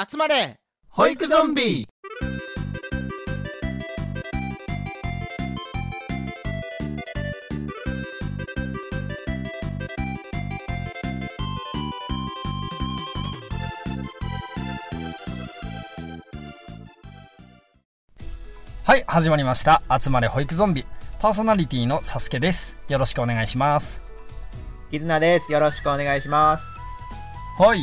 集まれ保育ゾンビ。はい始まりました。集まれ保育ゾンビ。パーソナリティのサスケです。よろしくお願いします。絆です。よろしくお願いします。はい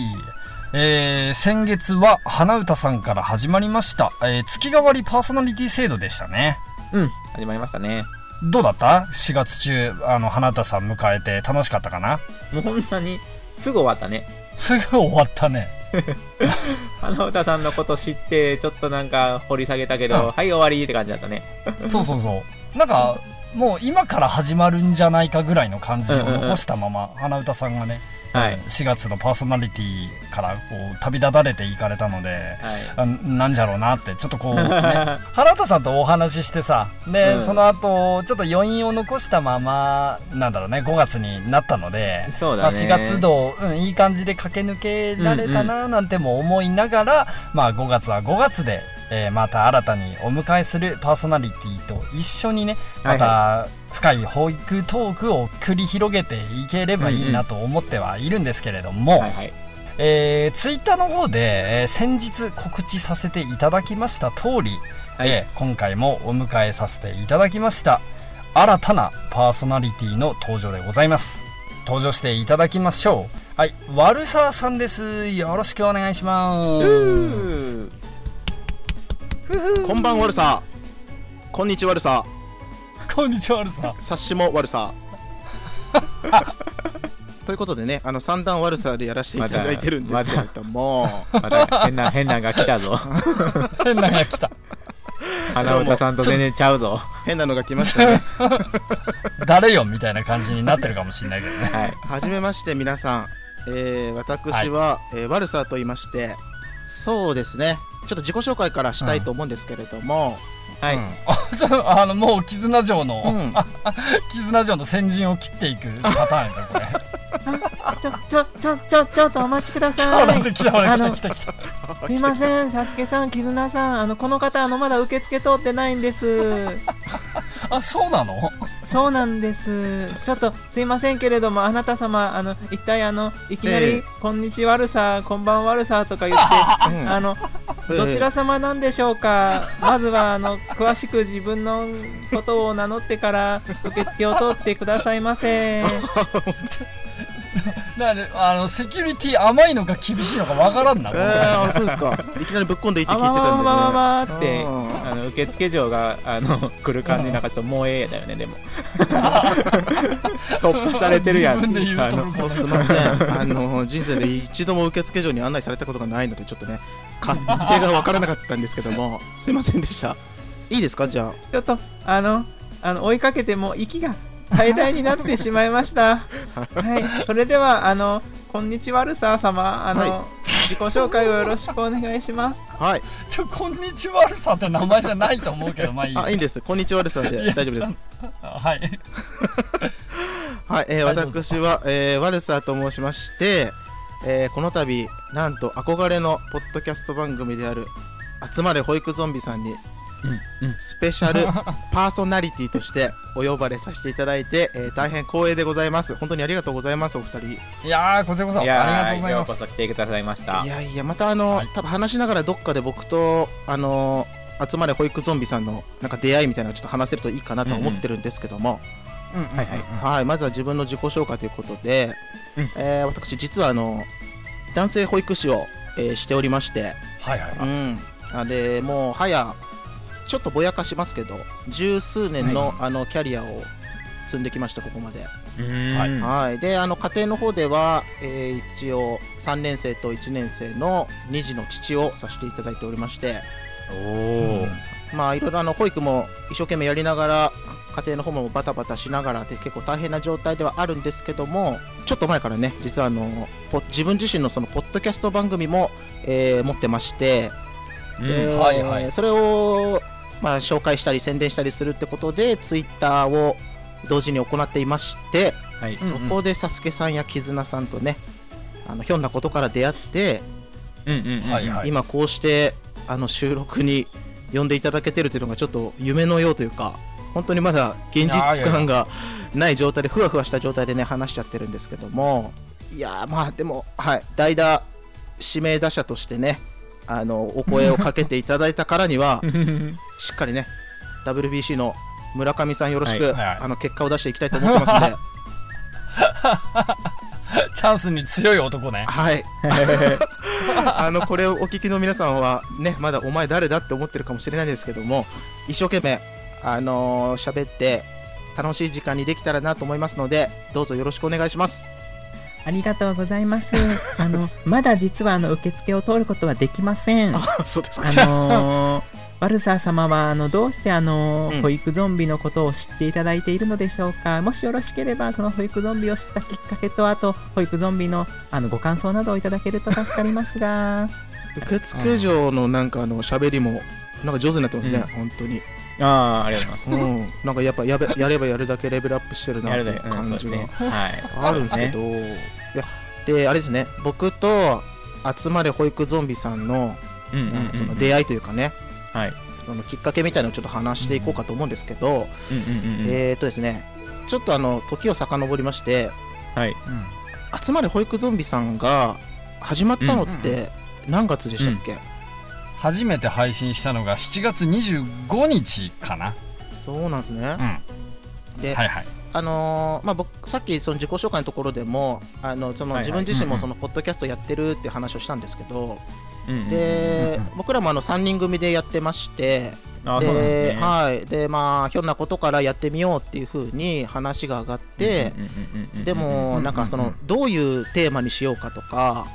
えー、先月は花歌さんから始まりました、えー月替わりパーソナリティ制度でしたねうん、始まりましたね。どうだった ?4 月中あの花歌さん迎えて楽しかったかな？もうほんまにすぐ終わったね。すぐ終わったね 花歌さんのこと知って、ちょっとなんか掘り下げたけど、うんはい、終わりって感じだったね。そうそうそうなんかもう今から始まるんじゃないかぐらいの感じを残したまま花歌さんがね、はい。4月のパーソナリティからこう旅立たれていかれたのではあなんじゃろうなってちょっとこうね 原田さんとお話ししてさで、うんその後ちょっと余韻を残したままなんだろうね5月になったのでい。そうまあ、だね。4月度、うん、いい感じで駆け抜けられたななんても思いながら、まあ、5月は5月で、えーまた新たにお迎えするパーソナリティと一緒にねまはいた深い保育トークを繰り広げていければいいなと思ってはいるんですけれども。えー、ツイッターの方で、えー先日告知させていただきました通り、はい。えー今回もお迎えさせていただきました新たなパーソナリティの登場でございます。登場していただきましょう。はいワルサーさんです。よろしくお願いします。こんばん悪さこんにち悪さこんにちはワルサ。ー察しも悪さ ということでねあの三段悪さでやらせていただいてるんですけれども、また変な、変なのが来たぞ。変なのが来た。花歌さんと全然ちゃうぞ。変なのが来ましたね。誰よみたいな感じになってるかもしれないけどね。はい。はじめまして皆さん、えー私は、えー悪さと言いましてそうですね。ちょっと自己紹介からしたいと思うんですけれども、はい。うんあ そうあのもう絆城の、うん 絆城の先陣を切っていくパターンかこれちょ、ちょ、ちょ、ちょ、ちょっとお待ちください。来た来た来あのた来た来たすいません、サスケさん、絆さん、あの、この方、あの、まだ受付通ってないんです。あそうなの？そうなんです。ちょっと、すいませんけれども、あなた様、あの、一体、あの、いきなり、ええこんにち悪さ、こんばん悪さとか言って、うんあの、どちら様なんでしょうか？まずは、あの、詳しく自分のことを名乗ってから、受付を通ってくださいませ。なにあのセキュリティ甘いのか厳しいのかわからんな、えー、あそうですか。いきなりぶっこんでいいって聞いてたんで、ね、あわわわわわってうん。あの受付嬢があの来る感じなんかちょっともうええだよねでも。突破されてるやん。自分で言うとすいません。あの人生で一度も受付所に案内されたことがないのでちょっとね勝手が分からなかったんですけどもすいませんでした。いいですか？じゃちょっとあのあの追いかけても息が怠惰になってしまいました。はい、それではあのこんにちはルサー様。あの、はい。自己紹介をよろしくお願いします。あはい。ちょこんにちはるさって名前じゃないと思うけどまあいいあいいんです。こんにちはですのいやで大丈夫です。はい。はい、えー私は、えー、ワルサーと申しまして、えーこの度なんと憧れのポッドキャスト番組である「集まれ保育ゾンビ」さんにスペシャル パーソナリティとしてお呼ばれさせていただいて、えー大変光栄でございます。本当にありがとうございますお二人。いやーこちらこそありがとうございようこますそ来てくださいました。いやいやまたあの、はい。多分話しながらどっかで僕とあの集まれ保育ゾンビさんのなんか出会いみたいなのをちょっと話せるといいかなと思ってるんですけども、うんうんうんはいはい。はい、まずは自分の自己紹介ということで、うん。えー私実はあの男性保育士を、えーしておりまして、はいはい。うん、あでもう早ちょっとぼやかしますけど十数年の,、あのキャリアを積んできましたここまで、はい。はい、であの家庭の方では、えー一応3年生と1年生の2児の父をさせていただいておりまして。おおまあいろいろあの保育も一生懸命やりながら家庭の方もバタバタしながらで結構大変な状態ではあるんですけどもちょっと前からね実はあのポ自分自身のそのポッドキャスト番組も、えー持ってまして、ではいはい。それを、まあ、紹介したり宣伝したりするってことでツイッターを同時に行っていまして、はい。うんそこでサスケさんや絆さんとねあのひょんなことから出会ってうんうんうん。はいはい。今こうしてあの収録に呼んでいただけてるというのがちょっと夢のようというか本当にまだ現実感がない状態でふわふわした状態でね話しちゃってるんですけども。いやーまあでもはい代打指名打者としてねあのお声をかけていただいたからには しっかりね WBC の村上さんよろしく、はいはい。あの結果を出していきたいと思ってますので。チャンスに強い男ね。はい。あのこれをお聞きの皆さんはねまだお前誰だって思ってるかもしれないですけども一生懸命あのー喋って楽しい時間にできたらなと思いますのでどうぞよろしくお願いします。ありがとうございます。あの、まだ実はあの受付を通ることはできません。ああそうですか。のー、ワルサー様はあのどうしてあの、うん。保育ゾンビのことを知っていただいているのでしょうか？もしよろしければその保育ゾンビを知ったきっかけとあと保育ゾンビのあのご感想などをいただけると助かりますが。受付嬢のなんかあの喋りもなんか上手になってますね、うん。本当に、ああありがとうございまうん、なんかやっぱやべやればやるだけレベルアップしてるすなって感じがあるんですけど、いやであれですね。僕と集まれ保育ゾンビさんの、出会いというかね。はい。そのきっかけみたいなのをちょっと話していこうかと思うんですけど、うんうんうんうん。えーとですね。ちょっとあの時を遡りまして。はい。集まれ保育ゾンビさんが始まったのって何月でしたっけ、初めて配信したのが7月25日かな。そうなんですね。うん、で、はいはい。あのーまあ、僕さっきその自己紹介のところでもあのその自分自身もそのポッドキャストやってるって話をしたんですけど、で、僕らもあの3人組でやってましてで,、はい。でまあひょんなことからやってみようっていうふうに話が上がって、でもなんかそのどういうテーマにしようかとか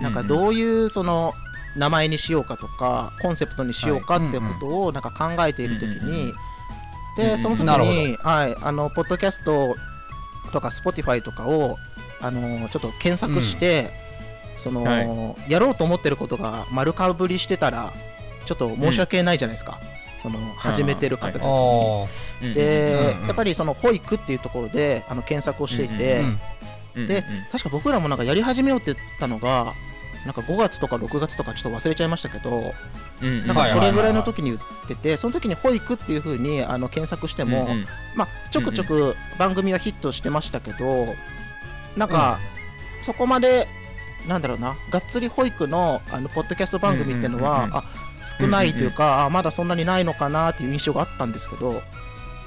なんかどういうその名前にしようかとかコンセプトにしようかっていうことをなんか考えている時にでその時にはいあのポッドキャストとか Spotify とかをあのちょっと検索してそのはやろうと思ってることが丸かぶりしてたらちょっと申し訳ないじゃないですか。その始めてる方たちに。でやっぱりその保育っていうところであの検索をしていて、うんうんでうん確か僕らもなんかやり始めようって言ったのがなんか5月とか6月とかちょっと忘れちゃいましたけどうんうん。なんかそれぐらいの時に言っててその時に保育っていう風にあの検索しても、うんうん。まあちょくちょく番組はヒットしてましたけどなんかそこまでなんだろうながっつり保育のあのポッドキャスト番組っていうのは、うんうんうんうん。あ少ないというか、あまだそんなにないのかなっていう印象があったんですけど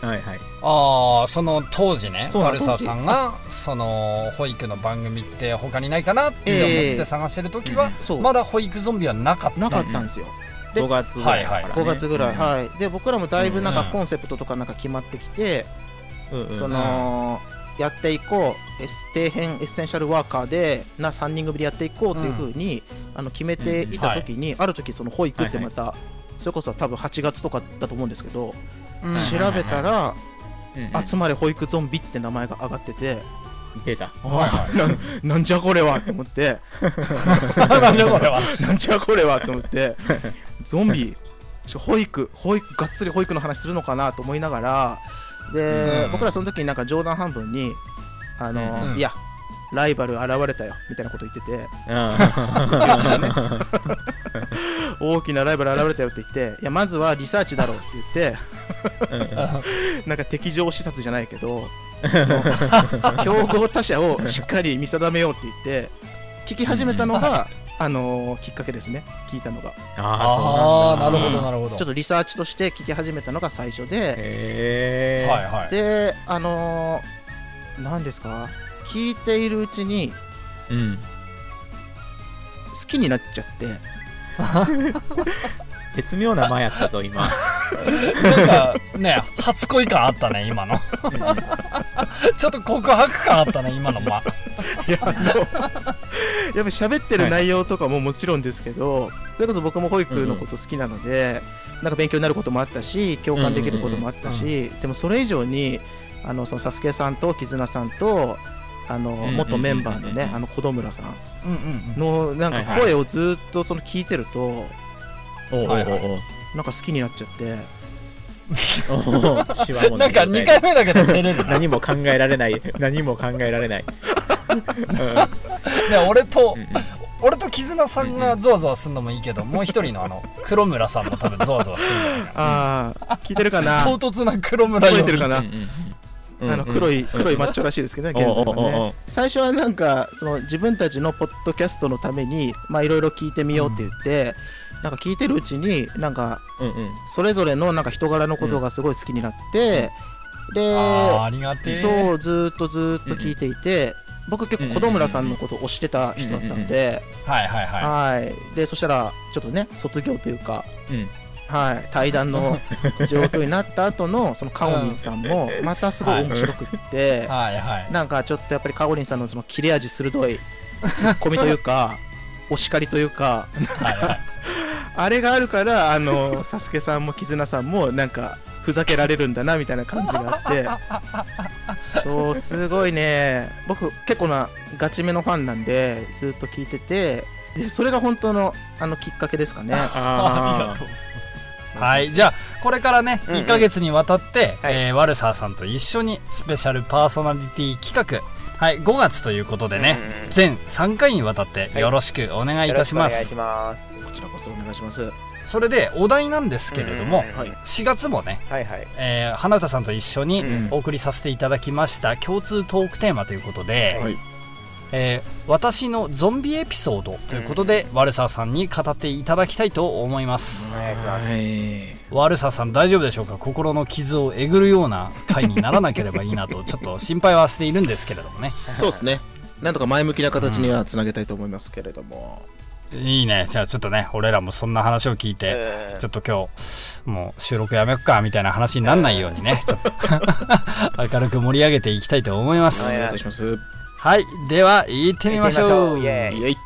はいはい。ああその当時ねバルサーさんがその保育の番組って他にないかなって思って探してる時は、そう、まだ保育ゾンビはなかった。なかったんですよ。で5月ぐらい。からね5月ぐらい、はい。で僕らもだいぶなんかうん。コンセプトとかなんか決まってきて、うんうんそのやっていこう底辺エッセンシャルワーカーでな3人組でやっていこうっていうふうに、あの決めていた時に、ある時その保育ってまた、それこそ多分8月とかだと思うんですけど、うん調べたらうんうん「集まれ保育ゾンビ」って名前が上がってて、出たあなんなんじゃこれはって思って。なんでこれは。なんじゃこれはって思って。ゾンビ保育保育がっつり保育の話するのかなと思いながら。で、うん。僕らその時になんか冗談半分にあの、うん。いやライバル現れたよみたいなこと言ってて。う 大きなライバル現れたよって言っていやまずはリサーチだろうって言ってなんか敵情視察じゃないけど 競合他社をしっかり見定めようって言って聞き始めたのが、あのきっかけですね。聞いたのが。ああなるほどるなるほど。ちょっとリサーチとして聞き始めたのが最初で、へえはいはい。であのー、何ですか？聞いているうちにうん。好きになっちゃって。絶妙な間やったぞ今。なんかね初恋感あったね今の。ちょっと告白感あったね今の間いやあのやっぱ喋ってる内容とかももちろんですけど、それこそ僕も保育のこと好きなので、なんか勉強になることもあったし共感できることもあったし、でもそれ以上にあのそのサスケさんと絆さんとあのん元メンバーのねあの子供村さん。のなんか声をずっとその聞いてるとなんか好きになっちゃって。おう。シワもなんか2回目だけど照れるな。何も考えられない。何も考えられない。ね俺とうんうん。俺と絆さんがゾワゾワするのもいいけどもう一人のあの黒村さんも多分ゾワゾワしてるんじゃないか。ああ聞いてるかな？な 唐突な黒村よ。覚えてるかな、うんあの黒い黒いマッチョらしいですけどね、現在はね。最初はなんかその自分たちのポッドキャストのためにまあいろいろ聞いてみようって言って、なんか聞いてるうちになんかそれぞれのなんか人柄のことがすごい好きになって、で、そうずーっとずーっと聞いていて、僕結構小戸村さんのことを推してた人だったんで、はいはいははい。でそしたらちょっとね卒業というか。うんはい、対談の 状況になった後のそのカオリンさんもまたすごい面白くってい、はい。はい。なんかちょっとやっぱりカオリンさんのその切れ味鋭いツッコミというか お叱りというかはい。はい。あれがあるからあのサスケさんも絆さんもなんかふざけられるんだなみたいな感じがあってそうすごいね。僕結構なガチめのファンなんでずっと聞いててでそれが本当のあのきっかけですかね。ありがあとうございますはい。じゃあこれからねうんうん。1ヶ月にわたって、はい。えーワルサーさんと一緒にスペシャルパーソナリティ企画はい5月ということでね、うんうんうん全3回にわたってよろしくお願いいたします、よろくお願いします。こちらこそお願いします。それでお題なんですけれども、うんうんはい4月もね、はいはい。えー花歌さんと一緒にうん。お送りさせていただきました共通トークテーマということで、はいえー私のゾンビエピソードということで、ワルサーさんに語っていただきたいと思います。お、願いします。はい。ワルサーさん大丈夫でしょうか？心の傷をえぐるような回にならなければいいなと ちょっと心配はしているんですけれどもね。そうですね。なんとか前向きな形にはつなげたいと思いますけれども。いいね。じゃあちょっとね俺らもそんな話を聞いて、うんちょっと今日もう収録やめよっかみたいな話にならないようにねちょっと。明るく盛り上げていきたいと思います。おはい願いいたします。はいでは行ってみましょう。イエーイ。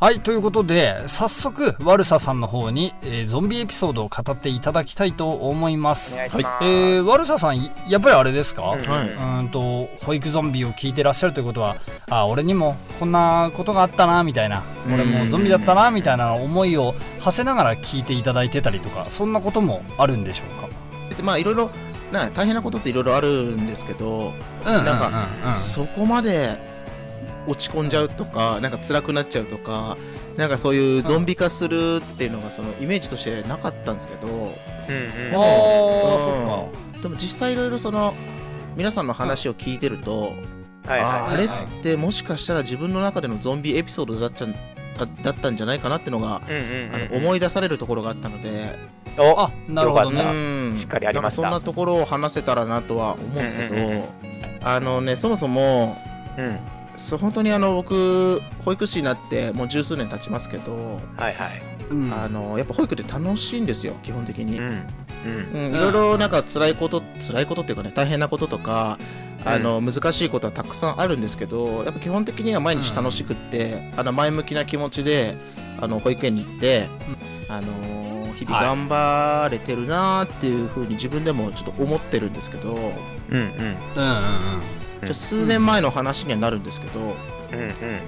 はいということで早速ワルサさんの方に、えーゾンビエピソードを語っていただきたいと思いまおす願いします。えーワルサさんいやっぱりあれですか、うんんと保育ゾンビを聞いてらっしゃるということはあ俺にもこんなことがあったなみたいな。俺もゾンビだったなみたいな思いを馳せながら聞いていただいてたりとかそんなこともあるんでしょうか？でまあいろいろな大変なことっていろいろあるんですけど、うんうんうんなんかうんそこまで落ち込んじゃうとかなんか辛くなっちゃうとかなんかそういうゾンビ化するっていうのがそのイメージとしてなかったんですけどうんうん。でもそでも実際いろいろその皆さんの話を聞いてると、はいはあーあれはいってもしかしたら自分の中でのゾンビエピソードだったんだだったんじゃないかなっていうのが、い。うんうんあうん。の思い出されるところがあったので、おあなるほどね。うん。しっかりありました。そんなところを話せたらなとは思うんですけど、うんうんうんあのねそもそもうん。そう本当にあの僕保育士になってもう十数年経ちますけど、はいはい。うん。あのやっぱ保育って楽しいんですよ基本的に、うん。うん。うん。いろいろなんか辛いこと辛いことっていうかね大変なこととかあの、難しいことはたくさんあるんですけどやっぱ基本的には毎日楽しくって、あの前向きな気持ちであの保育園に行って、あの日々はい頑張れてるなーっていうふうに自分でもちょっと思ってるんですけど、うんうん。うんうん数年前の話にはなるんですけど、うんうん。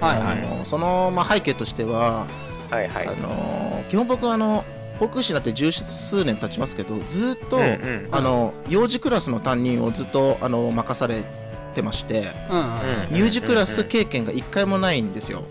あのその、まあ、背景としては、はいはい。あの基本僕はあの保育士になって十数年経ちますけどずっと、うんうんあの幼児クラスの担任をずっとあの任されてましてうんうん。うん乳児クラス経験が1回もないんですよ、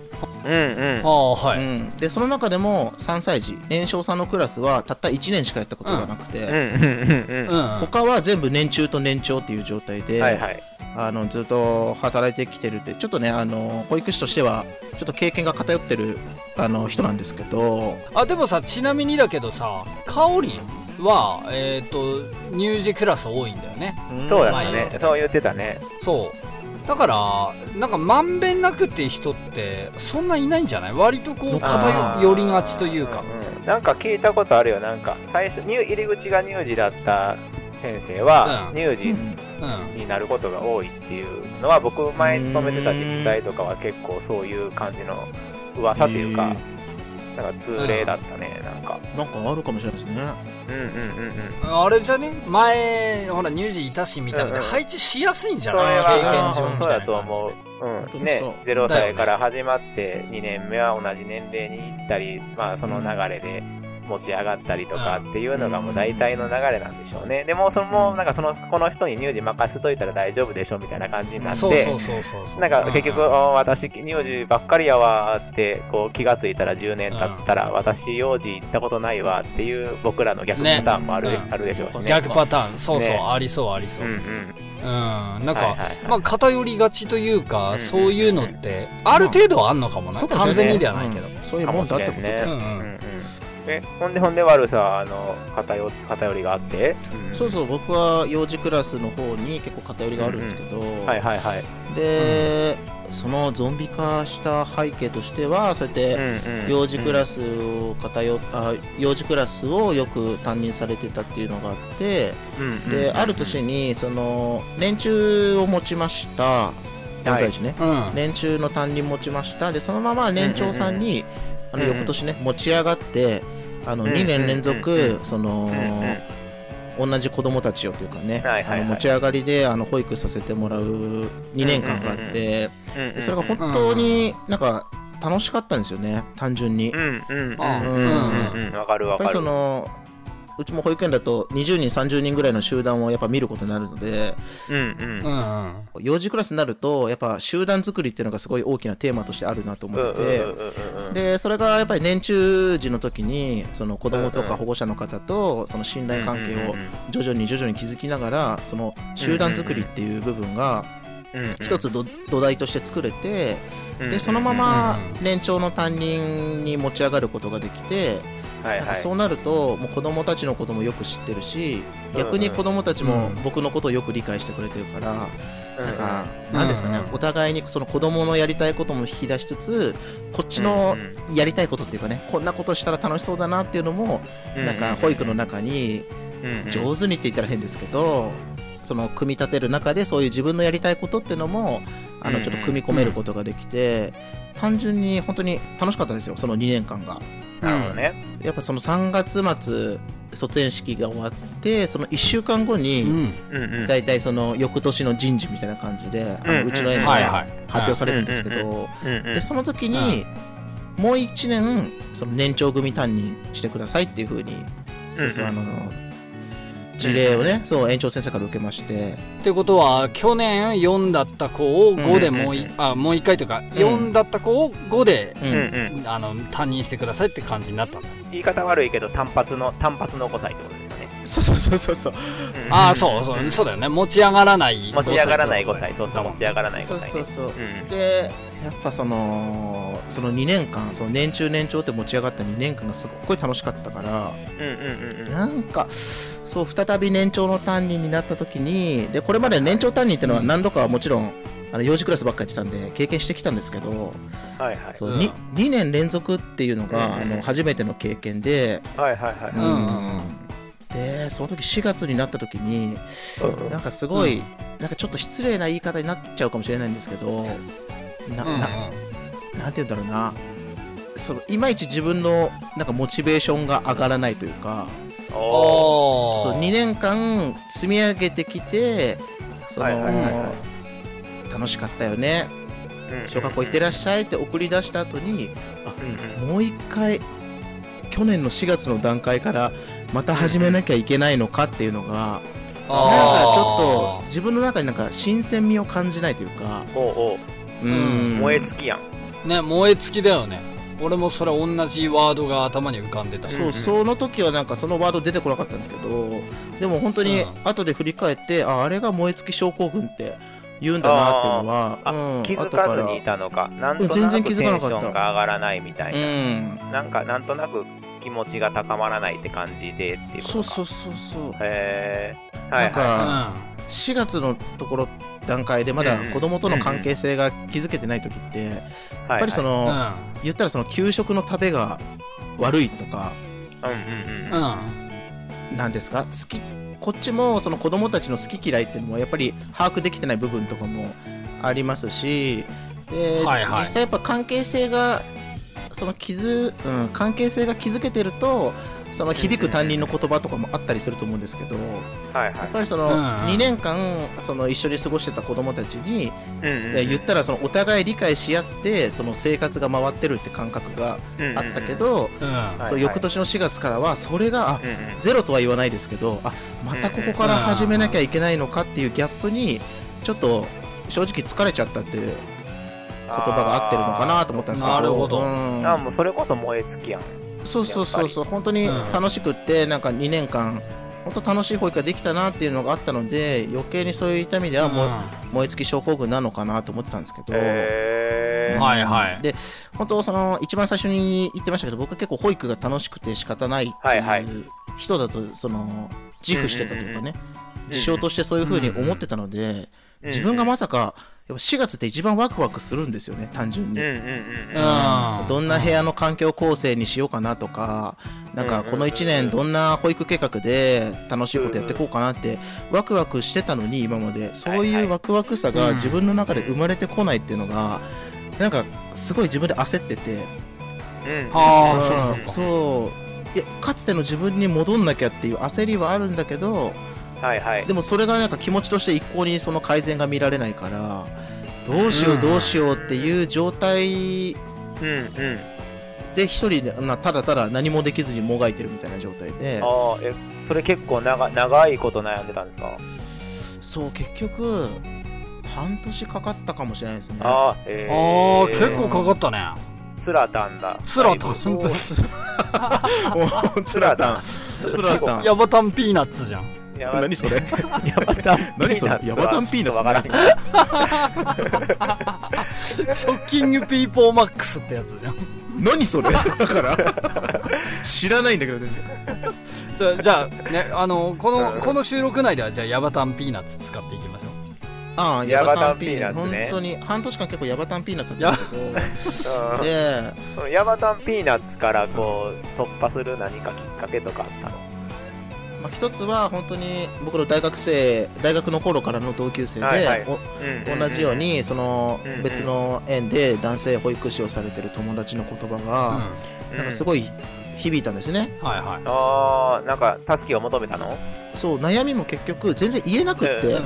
うんうん。あ。あはい、うん、でその中でも3歳児年少さんのクラスはたった1年しかやったことがなくて。うん他は全部年中と年長っていう状態で、はいはい。あのずっと働いてきてるってちょっとねあの保育士としてはちょっと経験が偏ってるあの人なんですけど。あでもさちなみにだけどさかおりんはえっ、と乳児クラス多いんだよね。そうだった前言って。たねそう言ってたね。そう。だからなんかまんべんなくっていう人ってそんないないんじゃない？割とこう偏りがちというか。んん。なんか聞いたことあるよ。なんか最初入入り口が乳児だった先生はうん。乳児うんになることが多いっていうのは僕前に勤めてた自治体とかは結構そういう感じの噂っていうか、なんか通例だったね、なんか。なんかあるかもしれないですね。うんうんうんうん。あれじゃね？前ほら乳児いたしみたいなのでうんうん。配置しやすいんじゃない？経験は上そうだと思う。うん、ね本当にそう。0歳から始まって2年目は同じ年齢に行ったり、まあその流れで持ち上がったりとかっていうのがもう大体の流れなんでしょうね。でも、そのもうなんかその、この人に乳児任せといたら大丈夫でしょみたいな感じになって、そうそうそうそうそう。なんか結局、うんあ私、乳児ばっかりやわーって、こう気がついたら10年経ったら、私、幼児行ったことないわっていう僕らの逆パターンもある,、ね。うんあるでしょうしね。逆パターン。そうそう、ね。ありそうありそう。う、んうん。うん。なんか、はいはいはい。まあ偏りがちというか、うんそういうのってある程度はあんのかもな、完全にではないけど、うん。そういうもんだってことね。うんうん。うんうんえ、ほんでほんで悪さ、あの、偏偏りがあって、うん。そうそう僕は幼児クラスの方に結構偏りがあるんですけど、はいはいはい。で、そのゾンビ化した背景としてはそうやって幼児クラス。スを偏あ幼児クラスをよく担任されてたっていうのがあって。である年にその年中を持ちました。4歳児ね、うん。年中の担任持ちました。でそのまま年長さんに、あのうんうん翌年ね持ち上がってあのうんうん2年連うん続うん。その同じ子供たちをというかね、あの持ち上がりであの保育させてもらう2年間があって、でそれが本当になんか楽しかったんですよね単純に。うんうんうんうん。うんうんわかるやっぱりそわかる。のうちも保育園だと20人30人ぐらいの集団をやっぱ見ることになるのでうんうん。うんうん。幼児クラスになるとやっぱ集団作りっていうのがすごい大きなテーマとしてあるなと思ってて、でそれがやっぱり年中時の時にその子供とか保護者の方とその信頼関係を徐々に徐々に築きながらその集団作りっていう部分が一つ土土台として作れてでそのまま年長の担任に持ち上がることができてなんかそうなるともう子供たちのこともよく知ってるし逆に子供たちも僕のことをよく理解してくれてるからなんか何ですかねお互いにその子供のやりたいことも引き出しつつこっちのやりたいことっていうかねこんなことしたら楽しそうだなっていうのもなんか保育の中に上手にって言ったら変ですけどその組み立てる中でそういう自分のやりたいことっていうのもあのちょっと組み込めることができて単純に本当に楽しかったですよその2年間が。なるほどね。やっぱその3月末卒園式が終わってその1週間後にだいたいその翌年の人事みたいな感じであのうちの園が発表されるんですけどでその時にもう1年その年長組担任してくださいっていうふうにそうそうあの事例をねそう園長先生から受けまして。っていうことは去年4だった子を5でもうい、あもう1回というか4だった子を5で、あの担任してくださいって感じになったんだ言い方悪いけど単発の単発の5歳ってことですよね。そうそうそうそうそう。ああそうそうそうだよね。持ち上がらない持ち上がらない5歳。そうそう持ち上がらない5歳、ね、そうそうそう、でやっぱそのその2年間その年中年長って持ち上がった2年間がすっごい楽しかったから、うんうんうん、なんかそう再び年長の担任になった時にでこれまで年長担任っていうのは何度かはもちろん、あの幼児クラスばっかりやってたんで経験してきたんですけど、はいはい、そう 2, 2年連続っていうのが、あの初めての経験で、はいはいはい、うんでその時4月になった時に、なんかすごい、なんかちょっと失礼な言い方になっちゃうかもしれないんですけどな,、ななんて言うんだろうな。そのいまいち自分のなんかモチベーションが上がらないというか。そう2年間積み上げてきてその、楽しかったよね、小学校行ってらっしゃいって送り出した後にあ、うんうん、もう一回去年の4月の段階からまた始めなきゃいけないのかっていうのが、うん、なんかちょっと自分の中になんか新鮮味を感じないというか。おうん、燃え尽きやん。ね燃え尽きだよね。俺もそれ同じワードが頭に浮かんでた。そう、その時はなんかそのワード出てこなかったんですけどでも本当に後で振り返って、ああれが燃え尽き症候群って言うんだなっていうのは、うん、気づかずにいたのか。なんとなくテンションが上がらないみたいな、うん、なんかなんとなく気持ちが高まらないって感じでっていうことそうそうそうそう。へえ、はい、なんか、うん、4月のところ段階でまだ子供との関係性が築けてない時って、やっぱりその、言ったらその給食の食べが悪いとか、うんうん。うん、なんですか？好きこっちもその子供たちの好き嫌いっていうのもやっぱり把握できてない部分とかもありますしで、はいはい、実際やっぱ関係性がその傷、うん、関係性が築けてるとその響く担任の言葉とかもあったりすると思うんですけど、はいやっはぱりそのうんうん。2年間その一緒に過ごしてた子供たちに、い。うんうん。え言ったらそのお互い理解し合ってその生活が回ってるって感覚があったけ、ど、そう翌年の4月からはそれがあうんうん。ゼロとは言わないですけどあまたここから始めなきゃいけないのかっていうギャップにちょっと正直疲れちゃったっていう言葉が合ってるのかなと思ったんですけど。なるほど。うん。あーもうそれこそ燃え尽きやん。そうそうそうそう本当に楽しくってなんか2年間本当楽しい保育ができたなっていうのがあったので余計にそういう痛みではもう燃え尽き症候群なのかなと思ってたんですけど、へー。はいはい。で本当その一番最初に言ってましたけど僕は結構保育が楽しくて仕方ないってはいはい。いう人だとその自負してたというかねん事象としてそういうふうに思ってたので自分がまさかやっぱ4月って一番ワクワクするんですよね単純に。うんうんうんうん。うんどんな部屋の環境構成にしようかなとかなんかこの1年どんな保育計画で楽しいことやっていこうかなってワクワクしてたのに今まで。そういうワクワクさが自分の中で生まれてこないっていうのがなんかすごい自分で焦ってて。うん。はあうん。そう。いやかつての自分に戻んなきゃっていう焦りはあるんだけどはいはい。でもそれがなんか気持ちとして一向にその改善が見られないからどうしようどうしようっていう状態うんうん。で一人でまあただただ何もできずにもがいてるみたいな状態でああ、え、それ結構長長いこと悩んでたんですか？そう結局半年かかったかもしれないですね。ああ、えあー、ー結構かかったね。つらたんだ。つらたんつらたんつらたんヤバタン。ピー ナッツじゃん。やば何それ？ヤバタン何それ？ヤバタンピーナッツ。ショッキングピーポーマックスってやつじゃん。何それ？だから。知らないんだけど全然。そうじゃあねあのこのうんこの収録内ではじゃあヤバタンピーナッツ使っていきましょう。ああヤバタンピーナッツね。本当に半年間結構ヤバタンピーナッツだったけど。うんでそのヤバタンピーナッツからこう突破する何かきっかけとかあったの？まあ、一つは本当に僕の大学生大学の頃からの同級生で、はいはい。お同じようにその別の園で男性保育士をされてる友達の言葉が、なんかすいごい響いたんですね、はいはい。ああなんか助けを求めたの？そう悩みも結局全然言えなくって、うん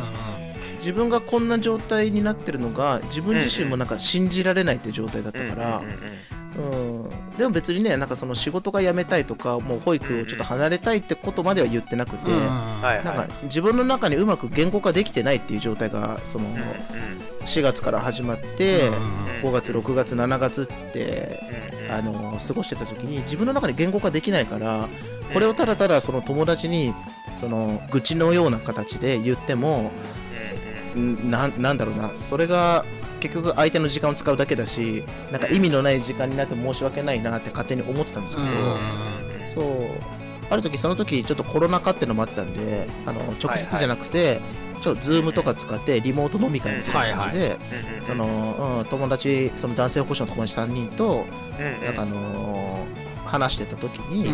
自分がこんな状態になってるのが自分自身もなんか信じられないっていう状態だったから、うんうんうんうんでも別にねなんかその仕事が辞めたいとかもう保育をちょっと離れたいってことまでは言ってなくて、はいなんか自分の中にうまく言語化できてないっていう状態がそのうんうん。4月から始まってうん5月6月7月ってうんあの過ごしてた時に自分の中で言語化できないからこれをただただその友達にその愚痴のような形で言ってもんなんなんだろうな。それが結局相手の時間を使うだけだしなんか意味のない時間になって申し訳ないなって勝手に思ってたんですけど、そう。ある時その時ちょっとコロナ禍ってのもあったんであの直接じゃなくて、ちょっとズームとか使ってリモート飲み会みたいな感じで、友達その男性保護士の友達3人と、なんかあのー話してた時に、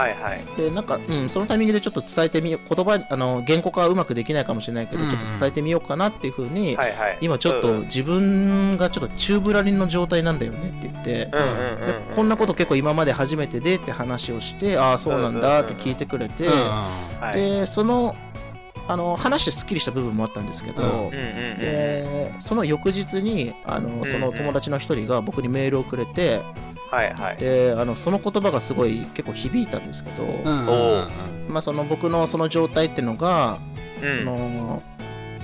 はいはい。でなんか、うん、そのタイミングでちょっと伝えてみよう言葉あの言語化はうまくできないかもしれないけど、うん。ちょっと伝えてみようかなっていうふうに、はいはい。今ちょっとうんうん。自分がちょっと宙ぶらりんの状態なんだよねって言って、うんうんでこんなこと結構今まで初めてでって話をしてああそうなんだって聞いてくれて、はい。でそのあの話してすっきりした部分もあったんですけど、うんうんうん。うんでその翌日にあのその友達の一人が僕にメールをくれて、はいはい。であのその言葉がすごい結構響いたんですけど、まあ、その僕のその状態っていうのが、うん。その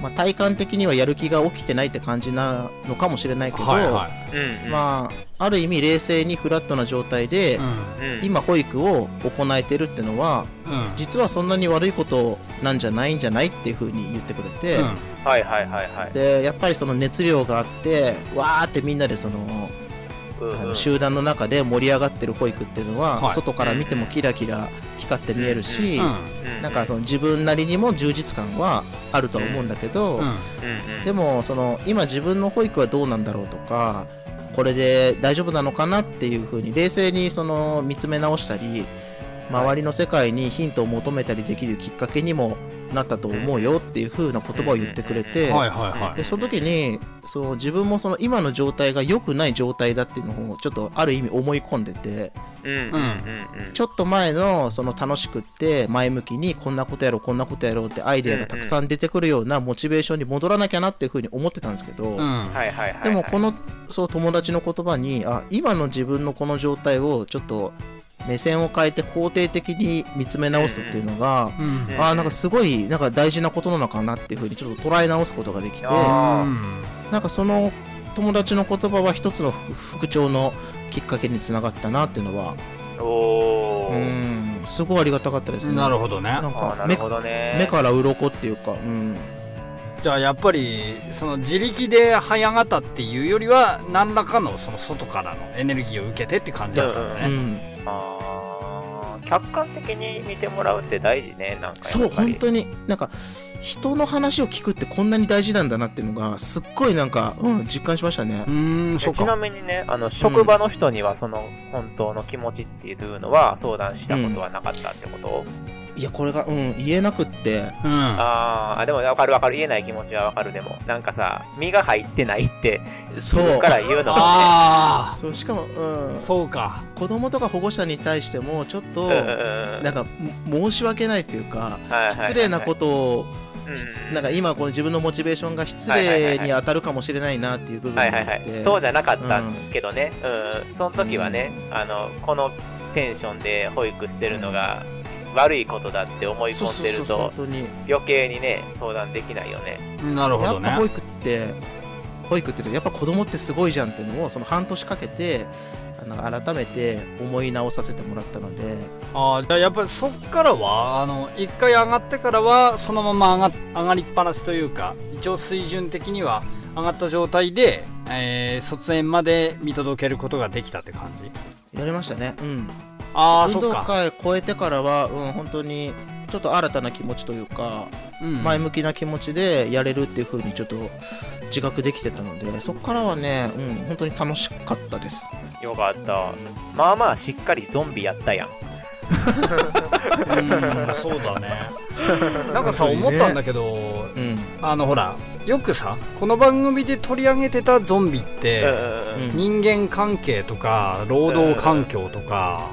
まあ、体感的にはやる気が起きてないって感じなのかもしれないけど、はいはうんうん。まあ、ある意味冷静にフラットな状態で、いうん。今保育を行えてるってのは実はそんなに悪いことなんじゃないんじゃないっていう風に言ってくれて、はいはいはいはい。でやっぱりその熱量があってわーってみんなでそのうんうんあの集団の中で盛り上がってる保育っていうのは、はい。外から見てもキラキラ光って見えるし、うんなんかその自分なりにも充実感はあるとは思うんだけど、でもその今自分の保育はどうなんだろうとかこれで大丈夫なのかなっていうふうに冷静にその見つめ直したり周りの世界にヒントを求めたりできるきっかけにもなったと思うよっていう風な言葉を言ってくれて、はいはいはい。でその時にそう自分もその今の状態が良くない状態だっていうのをちょっとある意味思い込んでてちょっと前のその楽しくって前向きにこんなことやろうこんなことやろうってアイデアがたくさん出てくるようなモチベーションに戻らなきゃなっていう風に思ってたんですけど、でもこのそう友達の言葉にあ今の自分のこの状態をちょっと目線を変えて肯定的に見つめ直すっていうのが、うん。うんあーなんかすごいなんか大事なことなのかなっていうふうにちょっと捉え直すことができてあなんかその友達の言葉は一つの復調のきっかけにつながったなっていうのはうおー。んすごいありがたかったですね。なるほどね。なんか目なるほどね。目から鱗っていうか、うん、じゃあやっぱりその自力で這い上がったっていうよりは何らかのその外からのエネルギーを受けてって感じだったんだね、うん、あー客観的に見てもらうって大事ねなんかそうやっぱり。本当に。なんか人の話を聞くってこんなに大事なんだなっていうのがすっごいなんか、うん、実感しましたね。う。ーんちなかみにねあの職場の人にはその本当の気持ちっていうのは相談したことはなかったってこと、いやこれが、うん、言えなくって。うん。あーあでも分かる分かる。言えない気持ちは分かるでも。なんかさ身が入ってないってそう。から言うのも。ねああそうしかも、うん、そうか。子供とか保護者に対してもちょっとうんうんうん。なんかも申し訳ないっていうかはいはいはい失礼なことをなんか今この自分のモチベーションが失礼に当たるかもしれないなっていう部分があはいはいってはい。そうじゃなかったけどね。うん、その時はねあのこのテンションで保育してるのが悪いことだって思い込んでるそうそうそうと余計にね相談できないよね。なるほどね。やっぱ保育って保育ってやっぱ子供ってすごいじゃんっていうのをその半年かけてあの改めて思い直させてもらったので。ああじゃあやっぱりそっからはあの一回上がってからはそのまま上が上がりっぱなしというか一応水準的には上がった状態で、えー卒園まで見届けることができたって感じ？やりましたね。うん運動ああそっか、会超えてからは、うん、本当にちょっと新たな気持ちというか、うん。前向きな気持ちでやれるっていう風にちょっと自覚できてたのでそこからはね、うん、本当に楽しかったです。よかった。まあまあしっかりゾンビやったやん。うんそうだね。なんかさ思ったんだけどうん。あのほらよくさこの番組で取り上げてたゾンビっうんて、人間関係とか労働環境とか、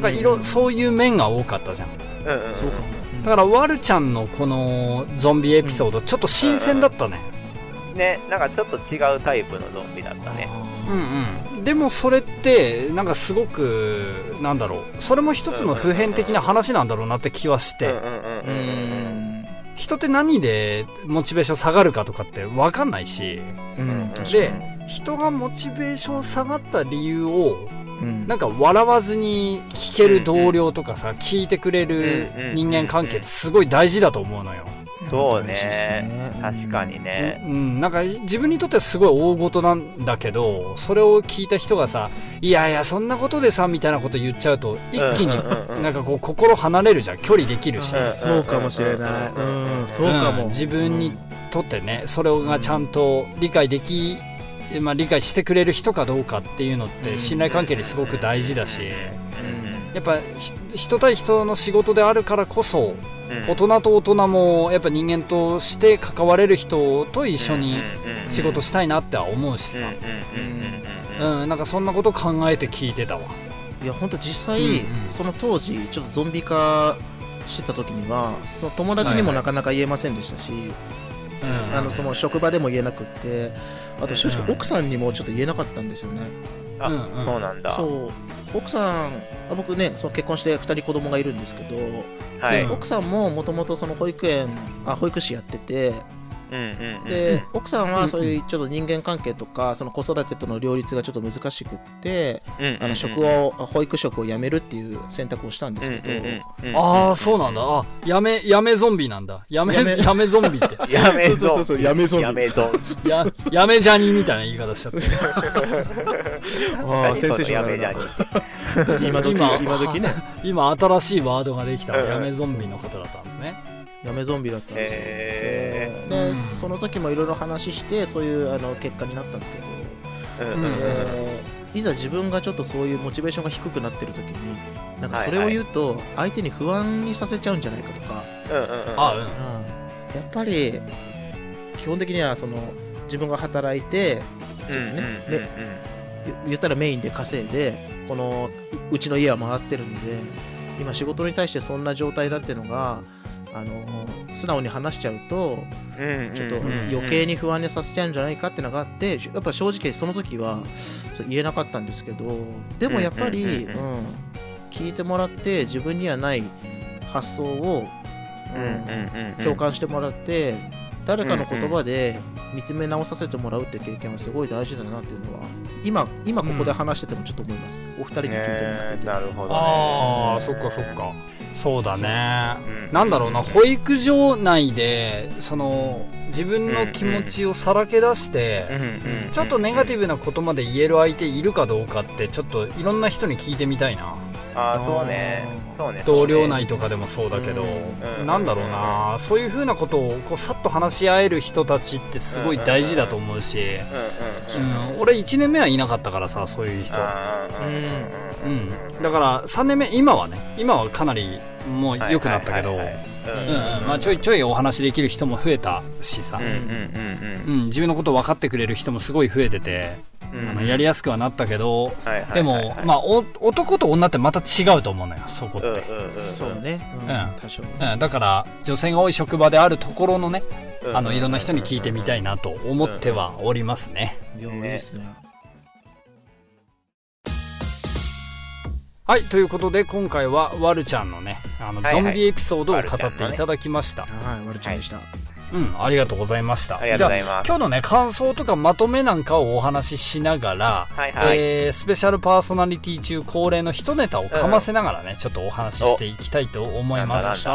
かいろ、うん。そういう面が多かったじゃん。うんうんそうか。だからワルちゃんのこのゾンビエピソードちょっと新鮮だったね。ねなんかちょっと違うタイプのゾンビだったね。うんあうん。でもそれってなんかすごくなんだろう。それも一つの普遍的な話なんだろうなって気はして。うんうんうんーううんうん。ん。人って何でモチベーション下がるかとかって分かんないし。うん。で人がモチベーション下がった理由をうん。なんか笑わずに聞ける同僚とかさ聞いてくれる人間関係ってすごい大事だと思うのよ。そう大事ですね。確かにね。うん、なんか自分にとってはすごい大事なんだけどそれを聞いた人がさ「いやいやそんなことでさ」みたいなこと言っちゃうと一気にうんうんうんうん。なんかこう心離れるじゃん。距離できるし、うんそうかもしれない。うん。そうかも、うん。自分にとってねそれがちゃんと理解でき、まあ、理解してくれる人かどうかっていうのって信頼関係にすごく大事だしやっぱひ人対人の仕事であるからこそ大人と大人もやっぱ人間として関われる人と一緒に仕事したいなっては思うしさ、うん、なんかそんなこと考えて聞いてたわ。いや本当実際、うんうん。その当時ちょっとゾンビ化してた時にはその友達にもなかなか言えませんでしたし、うん。あのその職場でも言えなくってあと正直うん奥さんにもちょっと言えなかったんですよね、あうんうん。そうなんだ。そう。奥さんあ僕ねその結婚して2人子供がいるんですけど、はい。うん奥さんももともとその保育園あ保育士やっててで、奥さんうん。はそういうちょっと人間関係とかその子育てとの両立がちょっと難しくって、あの職を保育職を辞めるっていう選択をしたんですけど、ああそうなんだ。あやめやめゾンビなんだ。やめやめ。やめゾンビって。やめぞそうそうそうやめゾンビ。やめぞややめジャニみたいな言い方しちゃって。ああ何そのセンセーショやめじゃナルなに今時今今時ね。今新しいワードができたうんやめゾンビの方だったんですね。やめゾンビだったんですよ、へでうん。その時もいろいろ話してそういうあの結果になったんですけど、うん。うんうんでいざ自分がちょっとそういうモチベーションが低くなってる時になんかそれを言うと相手に不安にさせちゃうんじゃないかとか、うんうんうん。あうん。やっぱり基本的にはその自分が働いてうんうんうんうん。言言ったらメインで稼いでこのううちの家は回ってるんで今仕事に対してそんな状態だっていうのがあの素直に話しちゃうとうんちょっと余計に不安にさせちゃうんじゃないかっていうのがあってやっぱ正直その時は言えなかったんですけどでもやっぱり、ううんん聞いてもらって自分にはない発想を、うん。共感してもらって誰かの言葉で見つめ直させてもらうって経験はすごい大事だなっていうのは今今ここで話しててもちょっと思います、お二人に聞いてもらって。ねて、なるほどね。ああそっかそっか。そうだね。うん。なんだろうな保育所内でその自分の気持ちをさらけ出して、うんうんちょっとネガティブなことまで言える相手いるかどうかってちょっといろんな人に聞いてみたいなああそうね。そうね。同僚い内とかでもそうだけど、うん。なんだろうな。そういうふうなことをこうさっと話し合える人たちってすごい大事だと思うし、うんうんうんうん、俺1年目はいなかったからさそういう人、うんうんうんうん、だから3年目今はね今はかなりもう良くなったけど、ちょいちょいお話できる人も増えたしさ、うんうんうん、自分のこと分かってくれる人もすごい増えてて、うんうんあのやりやすくはなったけど、はいはいはいはい。でも、まあ、お男と女ってまた違うと思うのよそこって、うんうんうんそうね、うん。ん。多少うん、だから女性が多い職場であるところのねうん。あのいろんな人に聞いてみたいなと思ってはおりますね。いやいいですね。はいということで今回はワルちゃんのねあのゾンビエピソードを語っていただきました、はいワルちゃんでした、うんありがとうございました。じゃあ今日のね感想とかまとめなんかをお話ししながら、はいはい。えースペシャルパーソナリティ中恒例の一ネタをかませながらね、ちょっとお話ししていきたいと思います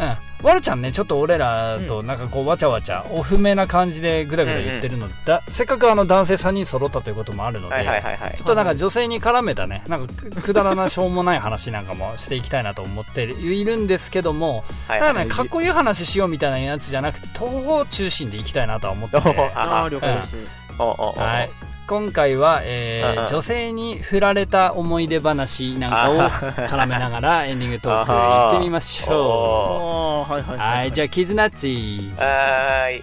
うん、ワルちゃんねちょっと俺らとなんかこうわちゃわちゃお不明な感じでぐだぐだ言ってるのだ、せっかくあの男性3人揃ったということもあるので、はいはいはいはい。ちょっとなんか女性に絡めたねなんかくくだらなしょうもない話なんかもしていきたいなと思っているんですけどもはいただねかっこいい話しようみたいなやつじゃなくて東方中心でいきたいなとは思ってて、おああ了解です、はい、今回は、えー女性に振られた思い出話なんかを絡めながらエンディングトーク行ってみましょああはいはいうはい。じゃあキズナッチ。はーい。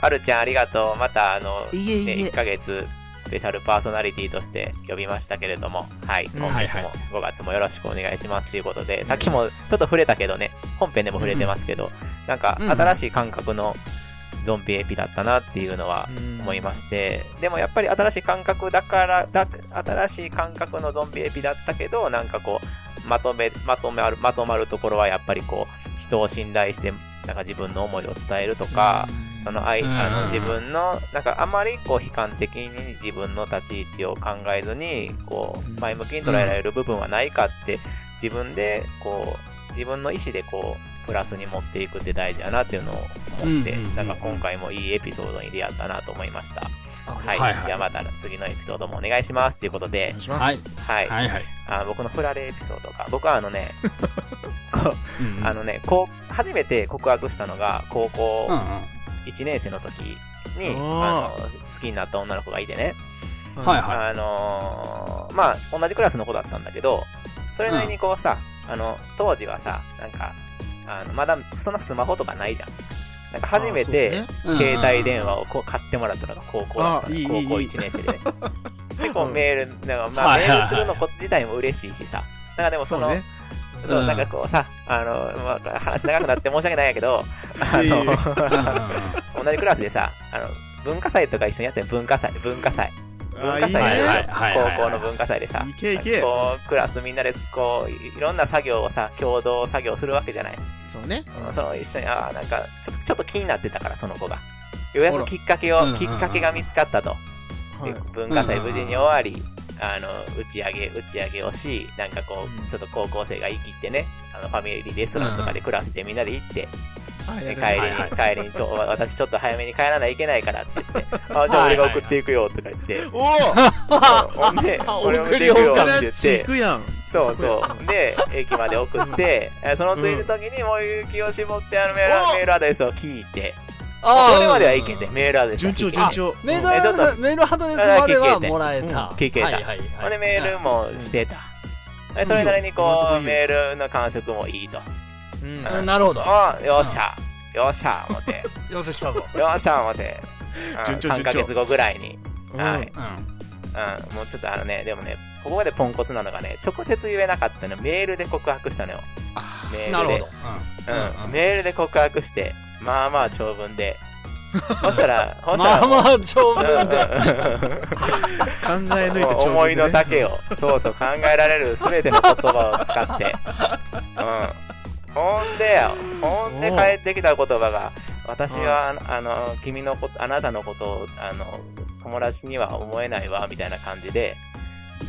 はるちゃんありがとう。またあの、ね、いえいえ。1ヶ月スペシャルパーソナリティとして呼びましたけれども、はい、うん今月はいはい。も5月もよろしくお願いしますということで、さっきお願いしますもちょっと触れたけどね、本編でも触れてますけど、なんかうん。新しい感覚のゾンビエピだったなっていうのはうん。思いまして、でもやっぱり新しい感覚だからだ、新しい感覚のゾンビエピだったけど、なんかこう、まとめ、まとまる、まとまるところはやっぱりこう、人を信頼して、なんか自分の思いを伝えるとか、その相うんあの自分のなんかあまりこう悲観的に自分の立ち位置を考えずにこうん。う前向きに捉えられる部分はないかって自分でこう自分の意思でこうプラスに持っていくって大事やなっていうのを思ってうんうんうんうん。なんか今回もいいエピソードに出会ったなと思いました。はい、はいはい。じゃあまた次のエピソードもお願いしますということおで願いします。はい。はい、はいはい。あ僕の振られエピソードが僕はあのね あのねこう初めて告白したのが高校、うんうん。1年生の時にああの好きになった女の子がいてね、はいはい。あのーまあ同じクラスの子だったんだけどそれなりにこうさ、あの当時はさなんかあのまだそんなスマホとかないじゃん。なんか初めて携帯電話をこう買ってもらったのが高校だったのあいいいい高校いい1年生でね。でこううん。メールなんか、まあ、メールするのこと自体も嬉しいしさ。なんかでもそのそうなんかこうさあの、まあ、話長くなって申し訳ないんやけど あのうんうんうん。同じクラスでさあの文化祭とか一緒にやってる文化祭文化祭文あ化祭で高校の文化祭でさいけいけ。こうクラスみんなでこういいろんな作業をさ共同作業するわけじゃない、そうね。その一緒にあーなんかちょっとちょっと気になってたからその子が。ようやあらくきっかけをきっかけが見つかったと、はい。で文化祭無事に終わり、あの打ち上げ打ち上げをしなんかこうちょっと高校生が言い切ってねあのファミリーレストランとかでクラスでみんなで行って、はいで帰りに、はいはい。帰りにちょ私ちょっと早めに帰らないといけないからって言って あじゃあ俺が送っていくよとか言って、おおほんで俺も送っていくよって言っちて行くやん。そうそう。で駅まで送って えそのついで時にもう勇気を絞ってあのメー！ルおメールアドレスを聞いて。あそれまではいけて、メールアドレス順調順調。メールアえちょっと。ドレスメールアドレスまではもらえた、聞けた。はいはいはい。ほんでメールもしてた。でそれなりにこう、メールの感触もいいと。うん。うんなるほど。あよっしゃ、よっしゃ、思って、よし来たぞ。よっしゃ、思って、うん3順調順調。ヶ月後ぐらいに、うんはい。うん。うん、もうちょっとあのね、でもね、ここまでポンコツなのがね、直接言えなかったの、メールで告白したのよ。あメールで。なるほど、うんうん、メールで告白して、まあまあ長文で。そしたら、そしたらまあまあ長文で。考え抜いて長文でね。思いの丈を、そうそう、考えられるすべての言葉を使って、うん。ほんでよ、ほんでおう返ってきた言葉が、私は、あの、君のこと、あなたのことを、あの、友達には思えないわ、みたいな感じで、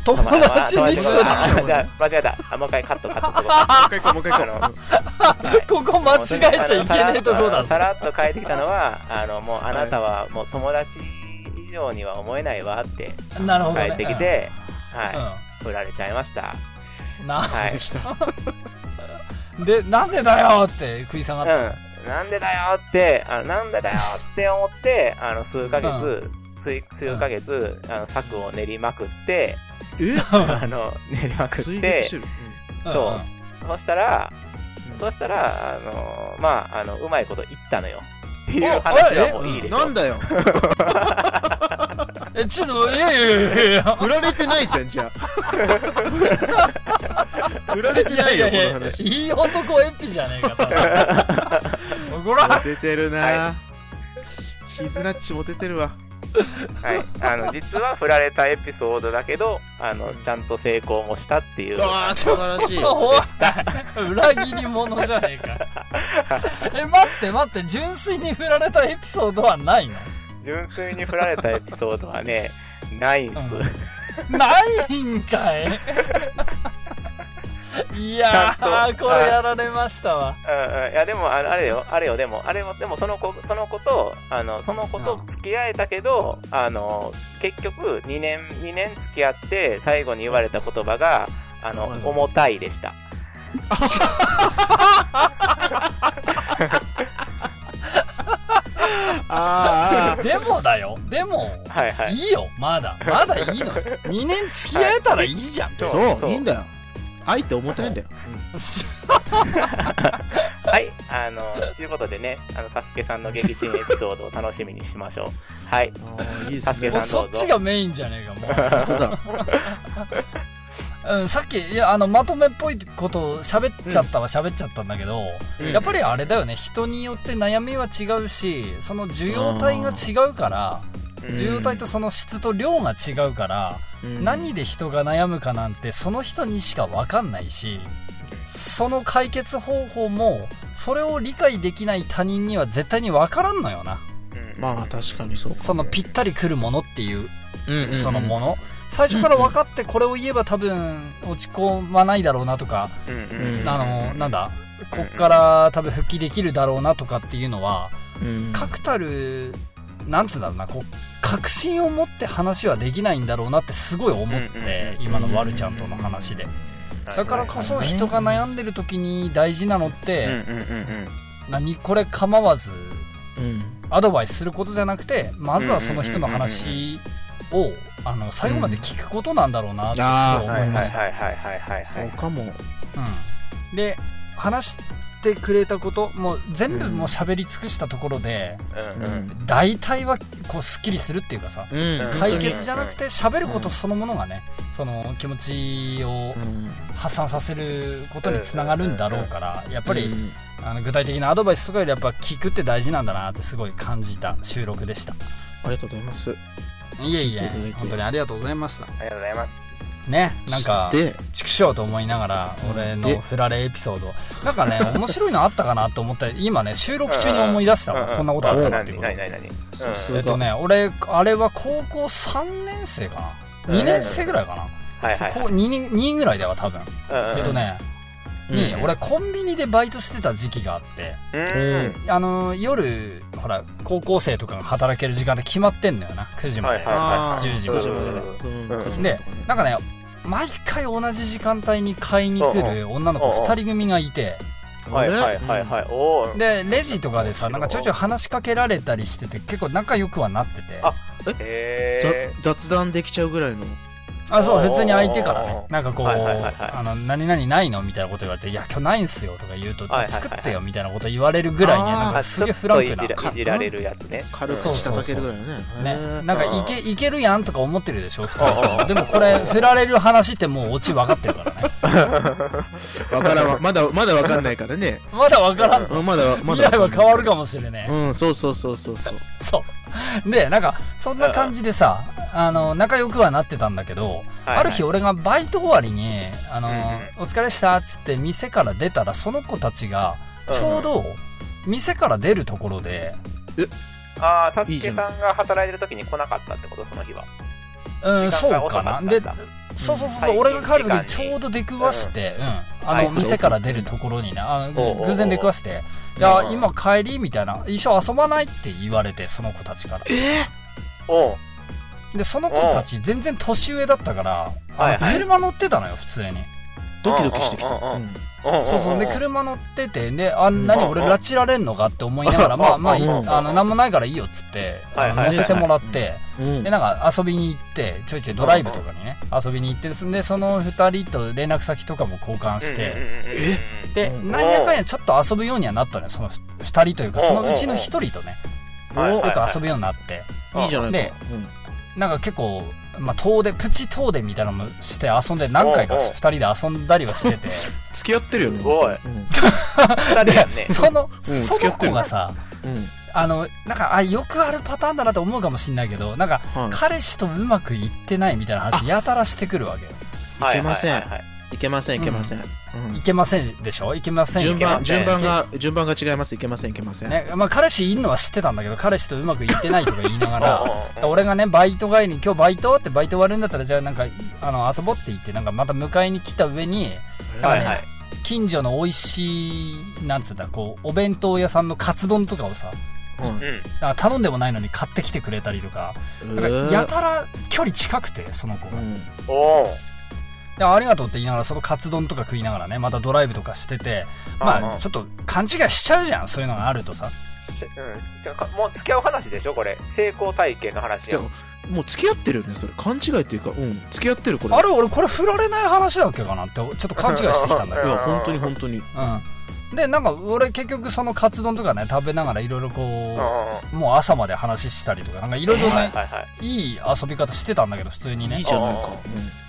友達にするあじゃあ、間違えた。あ、もう一回カット、カットすごい。もう一回もう一回行こう。ここ間違えちゃいけないところださらっと書いてきたのは、あの、もうあなたはもう友達以上には思えないわってなるほどね。書いてきて、うん。はい、振られちゃいました。うんなはい。で。でなんでだよって食い下がった、うん。なんでだよって、あのなんでだよって思って、あの、数ヶ月、数数ヶ月、あの策を練りまくって、え？あの、練りまくって追撃して、る。そう。そしたら、そしたら、あの、まあ、あの、うまいこと言ったのよ。っていう話はもういいでしょ。なんだよ えちょっといやいやいやいや。いや振られてないじゃんじゃあ。振られてないよこの話。いい男エピじゃねえかただ。ほら出てるな、はヒズナッチも出てるわ。はい、あの実は振られたエピソードだけどあのちゃんと成功もしたっていう。ああ素晴らしい。裏切り者じゃねえか。え待って待って純粋に振られたエピソードはないの？純粋に振られたエピソードはね ないんす、うん。ないんかい。いやーとこれやられましたわ。うんうん。いやでもああれよあれよでもあれもでもその子その子とあのその子と付き合えたけど、あの結局2年2年付き合って最後に言われた言葉があの、はい重たいでした。あでもだよ。でもはいはい。いいよ。まだ。まだいいのよ。2年付き合えたらいいじゃん、あそうそう。いいんだよ。愛って重たいんだよ。はい。あのということでねあのサスケさんの撃沈エピソードを楽しみにしましょう。はい。いいっサスケすねさんもうそっちがメインじゃねえかもう。本当だ うん、さっきいやあのまとめっぽいことを喋っちゃったは喋っちゃったんだけど、うん。やっぱりあれだよね。人によって悩みは違うしその受容体が違うからうん。受容体とその質と量が違うから、うん。何で人が悩むかなんてその人にしか分かんないしその解決方法もそれを理解できない他人には絶対に分からんのよな。うん。まあ確かにそうかそのぴったりくるものっていううんうんうん。そのもの、最初から分かってこれを言えば多分落ち込まないだろうなとか、あのなんだこっから多分復帰できるだろうなとかっていうのはうん。確たるなんつうんだろうなこう確信を持って話はできないんだろうなってすごい思ってうん今のワルちゃんとの話で。だからこそ人が悩んでる時に大事なのって何これ構わずうん。アドバイスすることじゃなくてまずはその人の話をあの最後まで聞くことなんだろうなってすごいはいはいはい思いました。はいはいはいはい。そうかも。うん。で話してくれたこともう全部もう喋り尽くしたところで、うんうん。大体はこうすっきりするっていうかさうん。解決じゃなくて喋ることそのものがねその気持ちをうん。発散させることにつながるんだろうからやっぱりうん。あの具体的なアドバイスとかよりやっぱ聞くって大事なんだなってすごい感じた収録でした。ありがとうございますいえいえ本当にありがとうございました。ありがとうございます。ねなんかで畜生と思いながら俺の振られエピソード。なんかね 面白いのあったかなと思って今ね収録中に思い出したわ。こんなことあったなっていうこと。えっとね俺あれは高校3年生かな？2年生ぐらいかな？はいはいこう 2, 2ぐらいだわ多分。はいえっとねに俺コンビニでバイトしてた時期があって。うん。うん。あの夜ほら高校生とかが働ける時間って決まってんのよな。9時まで、はいはいあー10時までうん。うん。でなんかね毎回同じ時間帯に買いに来る女の子2人組がいて。はいはいはいはい。でレジとかでさなんかちょいちょい話しかけられたりしてて結構仲良くはなってて。あえ？雑談できちゃうぐらいの？あそう普通に相手からね。なんかこう、はいはいはいはい。あの何々ないのみたいなこと言われて「いや今日ないんすよ」とか言うとはいはいはい作ってよみたいなこと言われるぐらいにあーなんかすげえフラとンクないじらいじられるやつね。軽くそうしたかけるぐらいのね。ねなんかいけいけるやんとか思ってるでしょ2うんうん人とも。でもこれ振られる話ってもうオチ分かってるからね。わからんわ。まだまだわかんないからね。まだ分からんぞ。うんまだま未だ来は変わるかももしれねうんそうそうそうそうそう。そう でなんかそんな感じでさあの仲良くはなってたんだけど、はいはい。ある日俺がバイト終わりに「あのうんうん。お疲れっした」っつって店から出たらその子たちがちょうど店から出るところで、ああサスケさんが働いてる時に来なかったってこと？その日は。うん、そうかな。でそうそうそうそう、うん俺が帰る時間に。時ちょうど出くわして、うん。あの、はい。店から出るところにねあおうおうおう。偶然出くわして「いやうん。今帰り?」みたいな「一緒遊ばない?」って言われてその子たちから。おう。でその子たち全然年上だったからあのはいはい。車乗ってたのよ普通に。ドキドキしてきた。うんうんうんうんそうそう。で車乗っててであ何うん。俺拉致られんのかって思いながらまあまあいうん。あの何もないからいいよっつってはいはいはいあの乗せてもらってうん。でなんか遊びに行ってちょいちょいドライブとかにね遊びに行ってでその2人と連絡先とかも交換してえ？でうん。なんやかんやちょっと遊ぶようにはなったのよその2人というかそのうちの1人とねはいはいよく遊ぶようになっていいじゃないでかうん。なん。か結構まあ遠出プチ遠出みたいなのもして遊んで何回かおうおう。2人で遊んだりはしてて。付き合ってるよねすごい。やん。ね。そのうんその子がさうんうん。あのなんかあよくあるパターンだなと思うかもしんないけどなんかはい彼氏とうまくいってないみたいな話やたらしてくるわけ。よいけませんはい。はいはいはいいけませんいけません。うん。いけませんでしょ？いけません順番いけません。順番が順番が違いますいけませんいけません。ねまあ、彼氏いんのは知ってたんだけど彼氏とうまくいってないとか言いながら 俺がねバイト帰りに今日バイトってバイト終わるんだったらじゃあなんかあの遊ぼうって言ってなんかまた迎えに来た上にはいはい。近所の美味しいなんつうんだこうお弁当屋さんのカツ丼とかをさうん。うん。なんか頼んでもないのに買ってきてくれたりとかなんかやたら距離近くてその子が、うん。おおでありがとうって言いながらそのカツ丼とか食いながらねまたドライブとかしててまあちょっと勘違いしちゃうじゃんそういうのがあるとさ。しうんもう付き合う話でしょこれ。成功体験の話やもう付き合ってるよねそれ。勘違いっていうかうん付き合ってるこれ。あれ俺これ振られない話だっけかなってちょっと勘違いしてきたんだけど。いや本当に本当に。うん、でなんか俺結局そのカツ丼とかね食べながらいろいろこうもう朝まで話したりとかなんかいろいろねはいはい遊び方してたんだけど普通にね。いいじゃないか。うん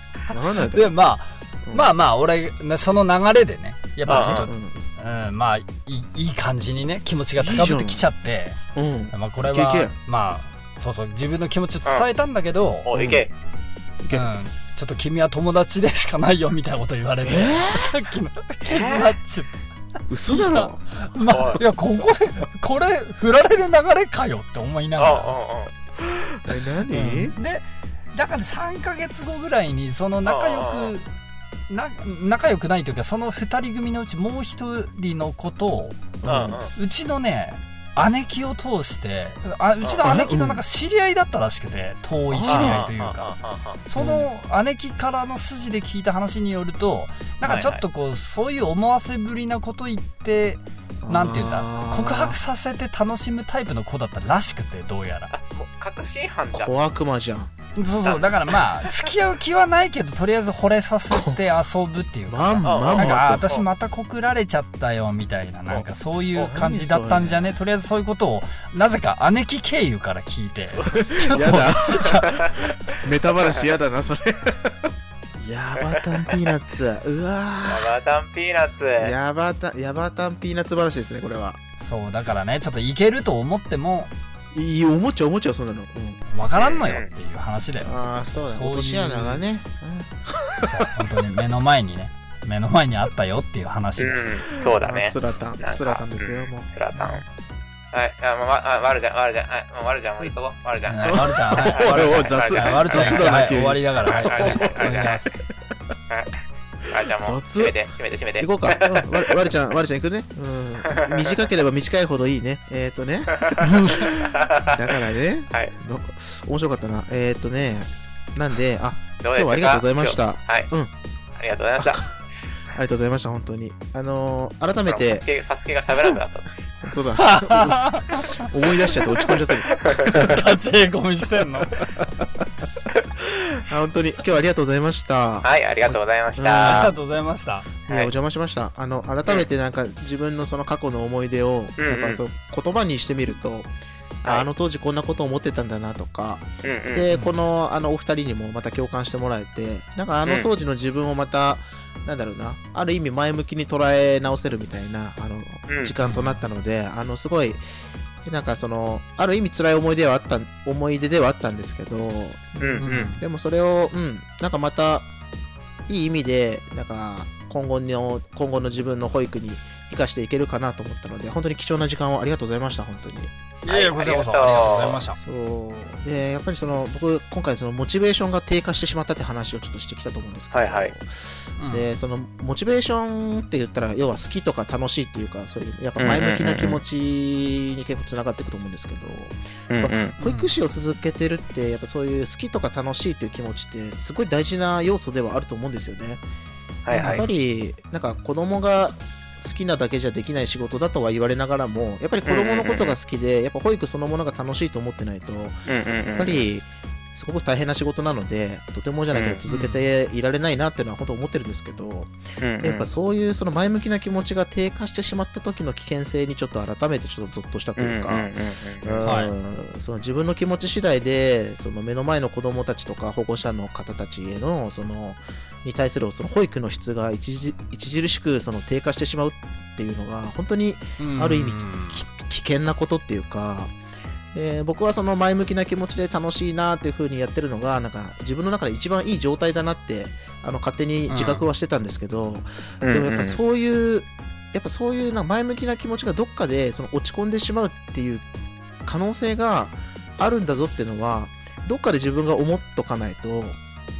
でまあうん。まあまあ俺ねその流れでねやっぱちょっとうんうんまあいい感じにね気持ちが高ぶってきちゃってうん。まあこれはまあそうそう自分の気持ちを伝えたんだけど、おいけいけ。うん、ちょっと君は友達でしかないよみたいなこと言われて、さっきのケズナッチ嘘だろ。まあい。やここでこれ振られる流れかよって思いながら、え何？うん。でだから3ヶ月後ぐらいにその仲良くな仲良くないというかその2人組のうちもう1人のことをうんうちのね姉貴を通してあうちの姉貴のなんか知り合いだったらしくて遠い知り合いというか。その姉貴からの筋で聞いた話によるとなんかちょっとこうそういう思わせぶりなこと言ってなんていうんだ？告白させて楽しむタイプの子だったらしくてどうやら。あもう確信犯だ小悪魔じゃんそうそう。だからまあ付き合う気はないけどとりあえず惚れさせて遊ぶっていうかさ。まんまんなんか私また告られちゃったよみたいな。なんかそういう感じだったんじゃね？とりあえずそういうことをなぜか姉貴経由から聞いて。ちょっと。やだ。メタ話やだなそれ。ヤバタンピーナッツ。うわヤバタンピーナッツ。ーヤバタヤバタンピーナッツ話ですねこれは。そうだからねちょっといけると思ってもいいおもちゃおもちゃそんなの、うん、わからんのよっていう話だよ。ああそうだそういう。落とし穴がね、そう本当に目の前にね。目の前にあったよっていう話です、うん。そうだね。つらたん。つらたんですよもう。つらたん。はい。あまあまるちゃんまるちゃん。はい。もうまるちゃんもういいとこまるちゃん。はいまるちゃん。はいまるちゃん。雑はいまるちゃん終わりだからはい。はい。はい。お願いします。まるちゃんもう雑。閉めて閉めて閉めて。行こうか、うん、わわるちゃんわるちゃん行くね、うん、短ければ短いほどいいね。えっ、ー、とね。だからね。はい。の面白かったな。えっ、ー、とね。なんであどうでしたか？今日はありがとうございました。はい、うん。ありがとうございました。りがとうございました本当に。あのー改めて。サスケサスケが喋らなくなった。本当だ。思い出しちゃって落ち込んじゃってる。ガチへこみしてんの。あ本当に。今日はありがとうございました。はい、ありがとうございましありたが。とうございました。いやお邪魔しました。あの改めてなんか自分のその過去の思い出をうん。うんやっぱそう言葉にしてみると、あの当時こんなこと思ってたんだなとか、うんうん。でこのあのお二人にもまた共感してもらえてなんかあの当時の自分をまた、なんだろうなある意味前向きに捉え直せるみたいなあのうん。時間となったので、あのすごいなんかそのある意味辛い思い出はあった思い出ではあったんですけど、うん。うん。でもそれを、うん、なんかまたいい意味でなんか今後の今後の自分の保育に生かしていけるかなと思ったので本当に貴重な時間をありがとうございました本当にいやいやこちらこそありがとうございましたそうでやっぱりその僕今回そのモチベーションが低下してしまったって話をちょっとしてきたと思うんですけど、はいはいでそのモチベーションって言ったら要は好きとか楽しいっていうかそういうやっぱ前向きな気持ちに結構つながっていくと思うんですけど、保育士を続けてるってやっぱそういう好きとか楽しいっていう気持ちってすごい大事な要素ではあると思うんですよね。はいはやっぱ。りなんか子供が好きなだけじゃできない仕事だとは言われながらもやっぱり子供のことが好きでやっぱ保育そのものが楽しいと思ってないとやっぱりすごく大変な仕事なのでとてもじゃないけど続けていられないなっていうのは本当思ってるんですけどやっぱそういうその前向きな気持ちが低下してしまった時の危険性にちょっと改めてちょっとゾッとしたというか。自分の気持ち次第でその目の前の子供たちとか保護者の方たちへのそのに対するその保育の質が著著しくその低下してしまうっていうのが本当にある意味き危険なことっていうか、で僕はその前向きな気持ちで楽しいなっていう風にやってるのがなんか自分の中で一番いい状態だなってあの勝手に自覚はしてたんですけど、うんでもやっぱそういうやっぱそういうなんか前向きな気持ちがどっかでその落ち込んでしまうっていう可能性があるんだぞっていうのはどっかで自分が思っとかないと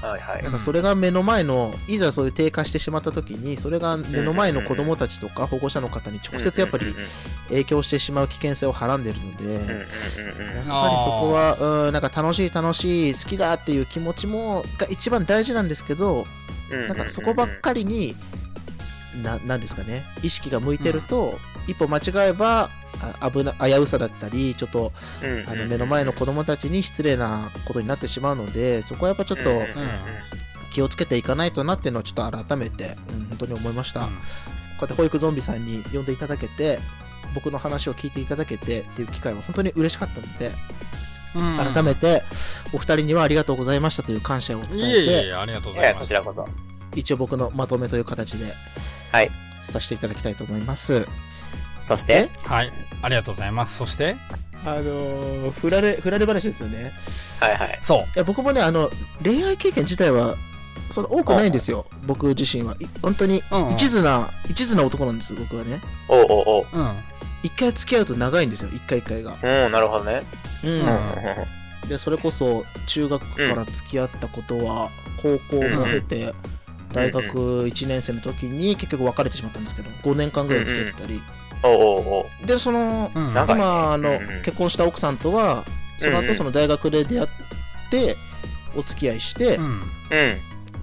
はいはい。なんかそれが目の前のいざそういう低下してしまった時にそれが目の前の子供たちとか保護者の方に直接やっぱりうんうん影響してしまう危険性をはらんでるので。うんうんうんうん。やっぱりそこはうんなんか楽しい楽しい好きだっていう気持ちもが一番大事なんですけどうん。なんかそこばっかりにななんですかね意識が向いてると、一歩間違えばあ危な危うさだったりちょっとうんあの目の前の子供たちに失礼なことになってしまうのでそこはやっぱちょっとうんうんうん。気をつけていかないとなっていうのをちょっと改めて、うん、本当に思いました、うん。こうやって保育ゾンビさんに呼んでいただけて僕の話を聞いていただけてっていう機会は本当に嬉しかったので、うん。改めてお二人にはありがとうございましたという感謝を伝いえてえいえいえありがとうございますこちらこそ。一応僕のまとめという形ではい。させていただきたいと思いますそして？はい。ありがとうございます。そして？あのー、振られ振られ話ですよね。はいはい。そう。いや僕もねあの恋愛経験自体はそれ多くないんですよ。僕自身は。い本当に一途な一途な男なんです僕はね。おうおうおう。うん。一回付き合うと長いんですよ。一回一回が。うんなるほどね。うん。でそれこそ中学から付き合ったことは高校も経て、大学1年生の時に結局別れてしまったんですけど5年間ぐらい付き合ってたり、でそのうん。今あの、うんうん。結婚した奥さんとはそのうんうん。後その大学で出会ってお付き合いして、うん。うん。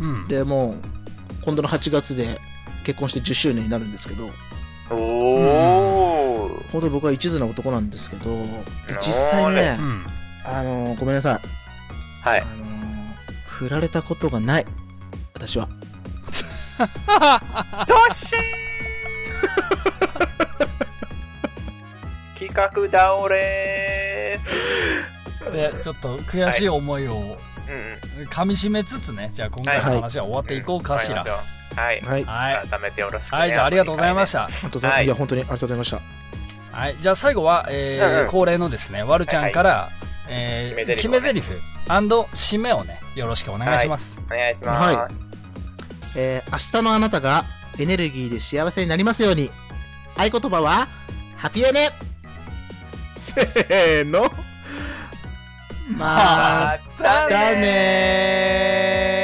うん。でもう今度の8月で結婚して10周年になるんですけど。おお本当に僕は一途な男なんですけどで実際ねう、ん。あのごめんなさい、はい。あの振られたことがない。私は。どっしー企画倒れでちょっと悔しい思いをーうんうん。噛み締めつつねじゃあ今回の話は終わっていこうかしら。はい。はい。はい。改めてよろしくね。はいじゃあありがとうございました。本当だ、はい。い、や本当にありがとうございました。はい、じゃあ最後は、えーうんうん。恒例のですね、わるちゃんから、えー決め台詞をね。決め台詞締めをね、よろしくお願いします。お願いします。えー明日のあなたがエネルギーで幸せになりますように。合言葉はハピエネせーの。ままたたねー